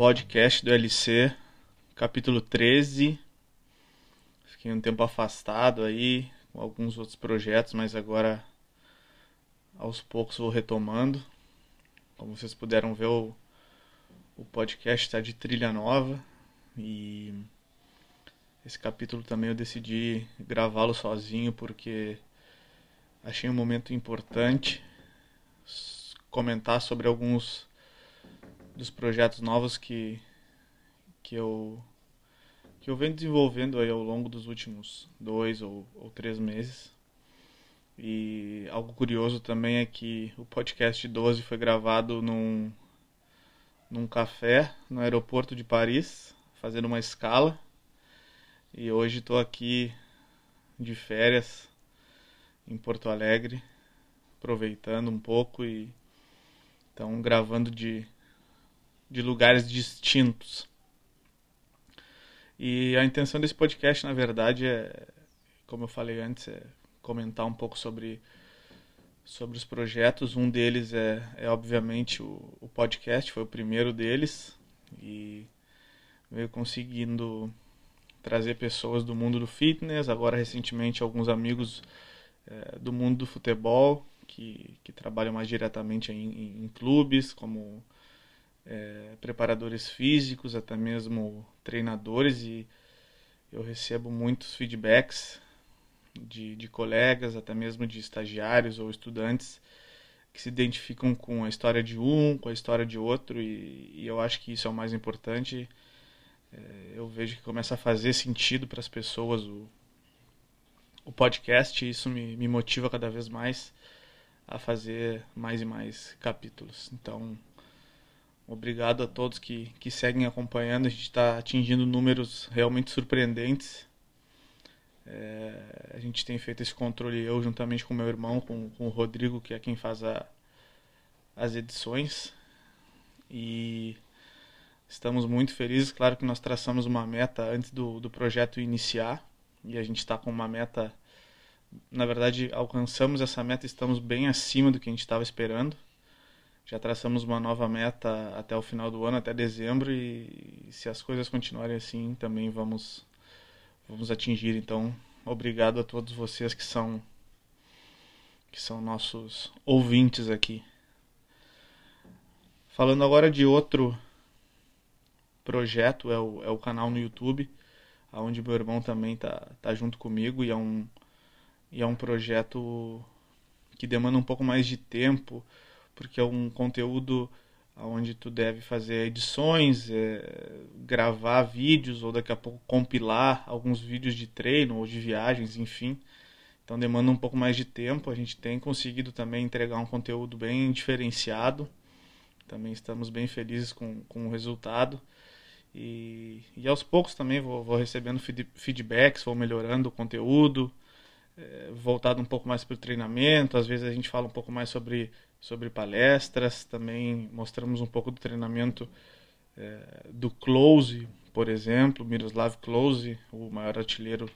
podcast do LC, capítulo 13. Fiquei um tempo afastado aí com alguns outros projetos, mas agora aos poucos vou retomando. Como vocês puderam ver, o, o podcast está de trilha nova e esse capítulo também eu decidi gravá-lo sozinho porque achei um momento importante comentar sobre alguns dos projetos novos que que eu que eu venho desenvolvendo aí ao longo dos últimos dois ou, ou três meses. E algo curioso também é que o podcast 12 foi gravado num num café no aeroporto de Paris fazendo uma escala. E hoje estou aqui de férias em Porto Alegre, aproveitando um pouco e então gravando de, de lugares distintos. E a intenção desse podcast, na verdade, é, como eu falei antes, é comentar um pouco sobre sobre os projetos. Um deles é, é obviamente o, o podcast, foi o primeiro deles e veio conseguindo trazer pessoas do mundo do fitness, agora recentemente alguns amigos é, do mundo do futebol que, que trabalham mais diretamente em, em, em clubes, como é, preparadores físicos, até mesmo treinadores, e eu recebo muitos feedbacks de, de colegas, até mesmo de estagiários ou estudantes que se identificam com a história de um, com a história de outro, e, e eu acho que isso é o mais importante é, eu vejo que começa a fazer sentido para as pessoas o, o podcast e isso me, me motiva cada vez mais a fazer mais e mais capítulos. Então, obrigado a todos que, que seguem acompanhando. A gente está atingindo números realmente surpreendentes. É, a gente tem feito esse controle eu juntamente com meu irmão, com, com o Rodrigo, que é quem faz a, as edições. E Estamos muito felizes. Claro que nós traçamos uma meta antes do, do projeto iniciar e a gente está com uma meta. Na verdade, alcançamos essa meta, estamos bem acima do que a gente estava esperando. Já traçamos uma nova meta até o final do ano, até dezembro, e se as coisas continuarem assim, também vamos, vamos atingir. Então, obrigado a todos vocês que são que são nossos ouvintes aqui. Falando agora de outro projeto é o, é o canal no YouTube, onde meu irmão também tá, tá junto comigo e é um, e é um projeto que demanda um pouco mais de tempo, porque é um conteúdo onde tu deve fazer edições, é, gravar vídeos ou daqui a pouco compilar alguns vídeos de treino ou de viagens, enfim. Então demanda um pouco mais de tempo. A gente tem conseguido também entregar um conteúdo bem diferenciado. Também estamos bem felizes com, com o resultado. E, e aos poucos também vou, vou recebendo feedbacks, vou melhorando o conteúdo, é, voltado um pouco mais para o treinamento. Às vezes a gente fala um pouco mais sobre, sobre palestras, também mostramos um pouco do treinamento é, do Close, por exemplo, Miroslav Close, o maior artilheiro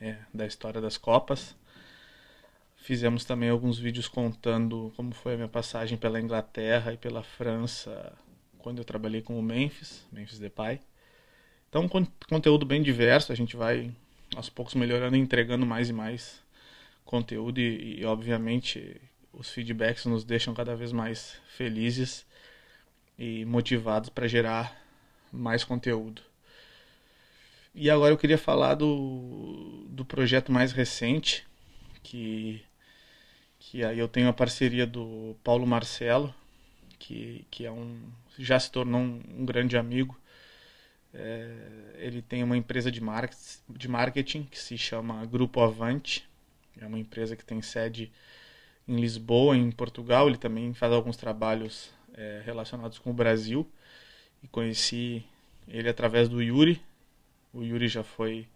é, da história das Copas. Fizemos também alguns vídeos contando como foi a minha passagem pela Inglaterra e pela França quando eu trabalhei com o Memphis, Memphis Depay. Então, conteúdo bem diverso, a gente vai aos poucos melhorando e entregando mais e mais conteúdo e, e obviamente os feedbacks nos deixam cada vez mais felizes e motivados para gerar mais conteúdo. E agora eu queria falar do, do projeto mais recente, que, que aí eu tenho a parceria do Paulo Marcelo, que, que é um, já se tornou um, um grande amigo. É, ele tem uma empresa de, marketing, de marketing que se chama Grupo Avante. É uma empresa que tem sede em Lisboa, em Portugal. Ele também faz alguns trabalhos é, relacionados com o Brasil. E conheci ele através do Yuri. O Yuri já foi,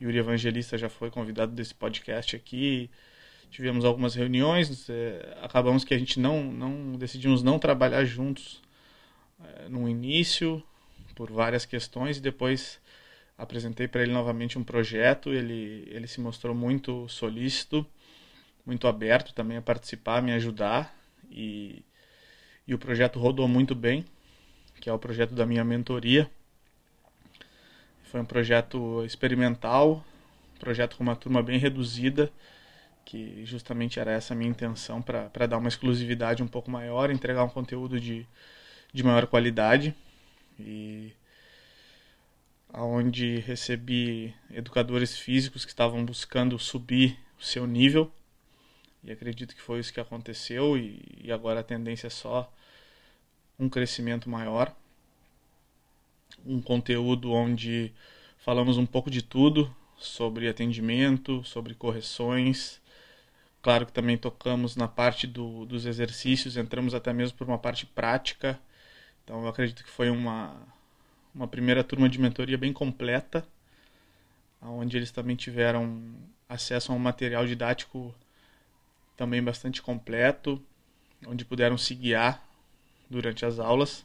Yuri Evangelista já foi convidado desse podcast aqui tivemos algumas reuniões, é, acabamos que a gente não, não decidimos não trabalhar juntos é, no início por várias questões e depois apresentei para ele novamente um projeto, ele ele se mostrou muito solícito, muito aberto também a participar, a me ajudar e e o projeto rodou muito bem. que é o projeto da minha mentoria. Foi um projeto experimental, projeto com uma turma bem reduzida, que justamente era essa a minha intenção para dar uma exclusividade um pouco maior, entregar um conteúdo de, de maior qualidade. E onde recebi educadores físicos que estavam buscando subir o seu nível e acredito que foi isso que aconteceu e, e agora a tendência é só um crescimento maior. Um conteúdo onde falamos um pouco de tudo sobre atendimento sobre correções. Claro que também tocamos na parte do, dos exercícios entramos até mesmo por uma parte prática. Então eu acredito que foi uma uma primeira turma de mentoria bem completa, onde eles também tiveram acesso a um material didático também bastante completo, onde puderam se guiar durante as aulas.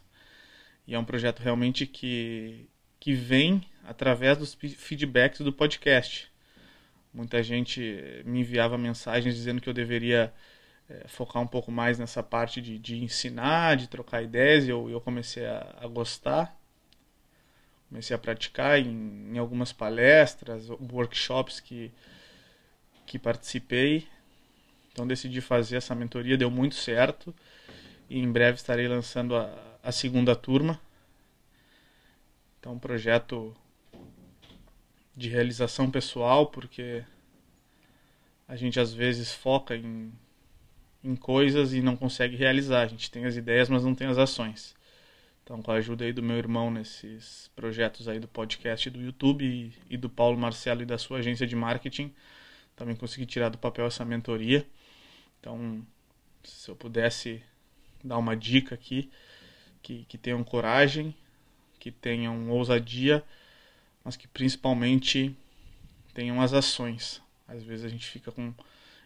E é um projeto realmente que, que vem através dos feedbacks do podcast. Muita gente me enviava mensagens dizendo que eu deveria é, focar um pouco mais nessa parte de, de ensinar, de trocar ideias, e eu, eu comecei a, a gostar comecei a praticar em, em algumas palestras, workshops que, que participei. Então decidi fazer essa mentoria, deu muito certo. E em breve estarei lançando a, a segunda turma. Então um projeto de realização pessoal, porque a gente às vezes foca em, em coisas e não consegue realizar. A gente tem as ideias, mas não tem as ações. Então, com a ajuda aí do meu irmão nesses projetos aí do podcast do YouTube e, e do Paulo Marcelo e da sua agência de marketing, também consegui tirar do papel essa mentoria. Então, se eu pudesse dar uma dica aqui, que, que tenham coragem, que tenham ousadia, mas que principalmente tenham as ações. Às vezes a gente fica com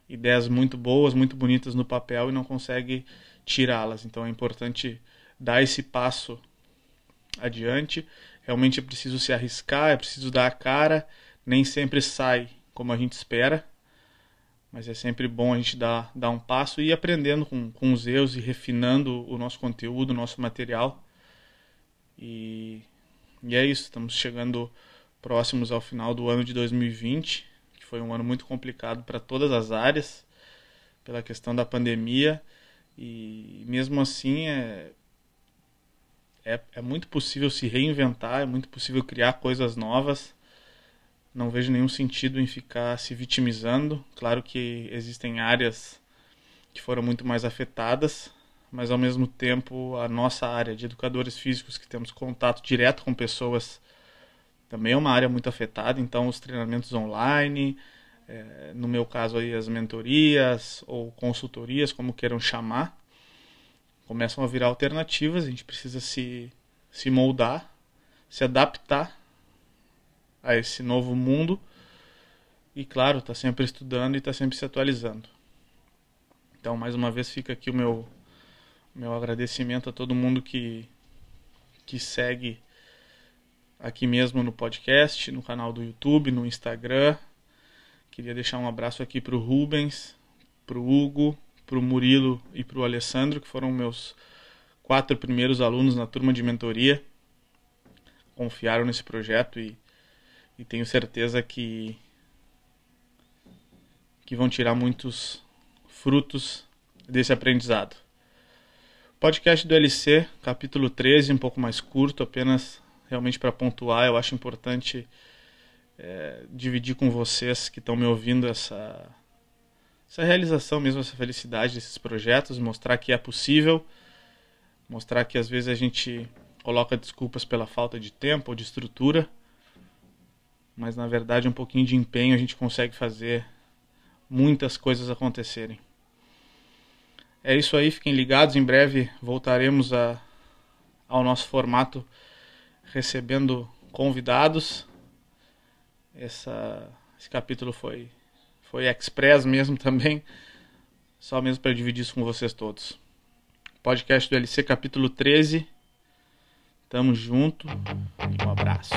ideias muito boas, muito bonitas no papel e não consegue tirá-las. Então é importante dar esse passo adiante. Realmente é preciso se arriscar, é preciso dar a cara. Nem sempre sai como a gente espera, mas é sempre bom a gente dar, dar um passo e ir aprendendo com, com os erros e refinando o nosso conteúdo, o nosso material. E, e é isso, estamos chegando próximos ao final do ano de 2020, que foi um ano muito complicado para todas as áreas, pela questão da pandemia. E mesmo assim, é, é, é muito possível se reinventar, é muito possível criar coisas novas. Não vejo nenhum sentido em ficar se vitimizando. Claro que existem áreas que foram muito mais afetadas, mas ao mesmo tempo a nossa área de educadores físicos que temos contato direto com pessoas também é uma área muito afetada. Então os treinamentos online, é, no meu caso aí as mentorias ou consultorias, como queiram chamar, começam a virar alternativas, a gente precisa se, se moldar, se adaptar a esse novo mundo e, claro, está sempre estudando e está sempre se atualizando. Então, mais uma vez, fica aqui o meu, meu agradecimento a todo mundo que, que segue aqui mesmo no podcast, no canal do YouTube, no Instagram. Queria deixar um abraço aqui para o Rubens, para o Hugo, para o Murilo e para o Alessandro, que foram meus quatro primeiros alunos na turma de mentoria. Confiaram nesse projeto e, e tenho certeza que, que vão tirar muitos frutos desse aprendizado. Podcast do LC, capítulo 13, um pouco mais curto, apenas realmente para pontuar. Eu acho importante é, dividir com vocês que estão me ouvindo essa essa realização mesmo, essa felicidade desses projetos, mostrar que é possível, mostrar que às vezes a gente coloca desculpas pela falta de tempo ou de estrutura, mas na verdade um pouquinho de empenho a gente consegue fazer muitas coisas acontecerem. É isso aí, fiquem ligados, em breve voltaremos a, ao nosso formato recebendo convidados. Essa, esse capítulo foi foi express mesmo também. Só mesmo para dividir isso com vocês todos. Podcast do LC, capítulo 13. Tamo junto. Um abraço.